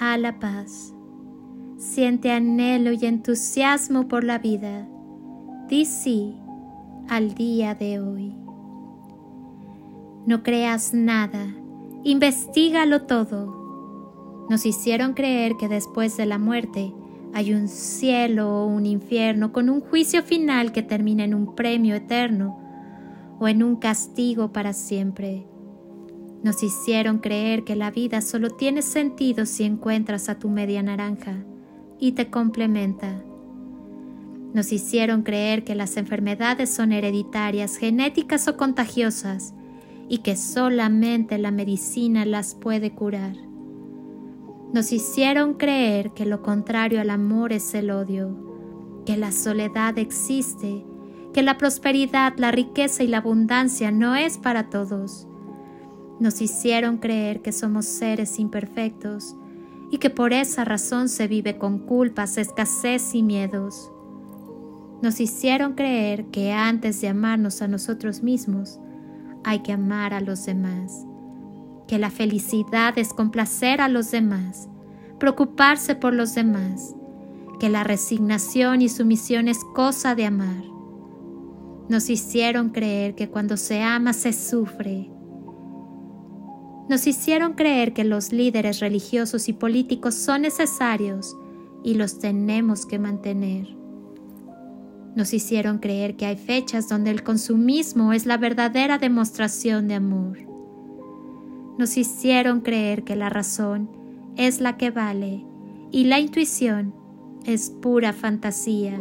a la paz. Siente anhelo y entusiasmo por la vida. Di sí al día de hoy. No creas nada, investigalo todo. Nos hicieron creer que después de la muerte hay un cielo o un infierno con un juicio final que termina en un premio eterno o en un castigo para siempre. Nos hicieron creer que la vida solo tiene sentido si encuentras a tu media naranja y te complementa. Nos hicieron creer que las enfermedades son hereditarias, genéticas o contagiosas y que solamente la medicina las puede curar. Nos hicieron creer que lo contrario al amor es el odio, que la soledad existe, que la prosperidad, la riqueza y la abundancia no es para todos. Nos hicieron creer que somos seres imperfectos y que por esa razón se vive con culpas, escasez y miedos. Nos hicieron creer que antes de amarnos a nosotros mismos, hay que amar a los demás que la felicidad es complacer a los demás, preocuparse por los demás, que la resignación y sumisión es cosa de amar. Nos hicieron creer que cuando se ama se sufre. Nos hicieron creer que los líderes religiosos y políticos son necesarios y los tenemos que mantener. Nos hicieron creer que hay fechas donde el consumismo es la verdadera demostración de amor. Nos hicieron creer que la razón es la que vale y la intuición es pura fantasía,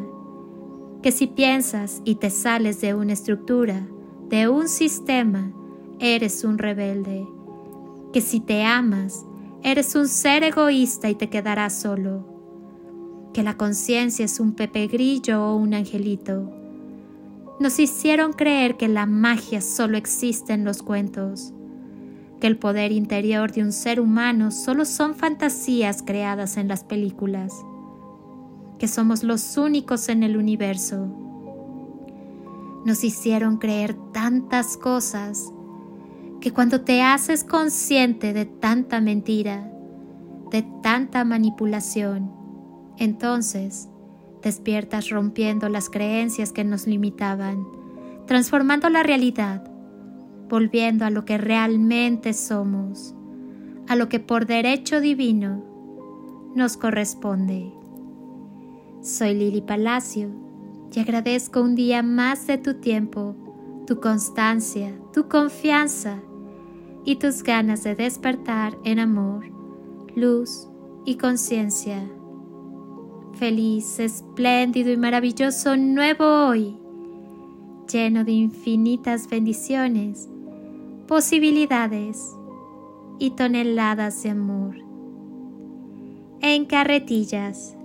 que si piensas y te sales de una estructura, de un sistema, eres un rebelde, que si te amas, eres un ser egoísta y te quedarás solo, que la conciencia es un pepe grillo o un angelito. Nos hicieron creer que la magia solo existe en los cuentos, que el poder interior de un ser humano solo son fantasías creadas en las películas, que somos los únicos en el universo. Nos hicieron creer tantas cosas que cuando te haces consciente de tanta mentira, de tanta manipulación, entonces despiertas rompiendo las creencias que nos limitaban, transformando la realidad volviendo a lo que realmente somos, a lo que por derecho divino nos corresponde. Soy Lili Palacio y agradezco un día más de tu tiempo, tu constancia, tu confianza y tus ganas de despertar en amor, luz y conciencia. Feliz, espléndido y maravilloso nuevo hoy, lleno de infinitas bendiciones posibilidades y toneladas de amor. En carretillas.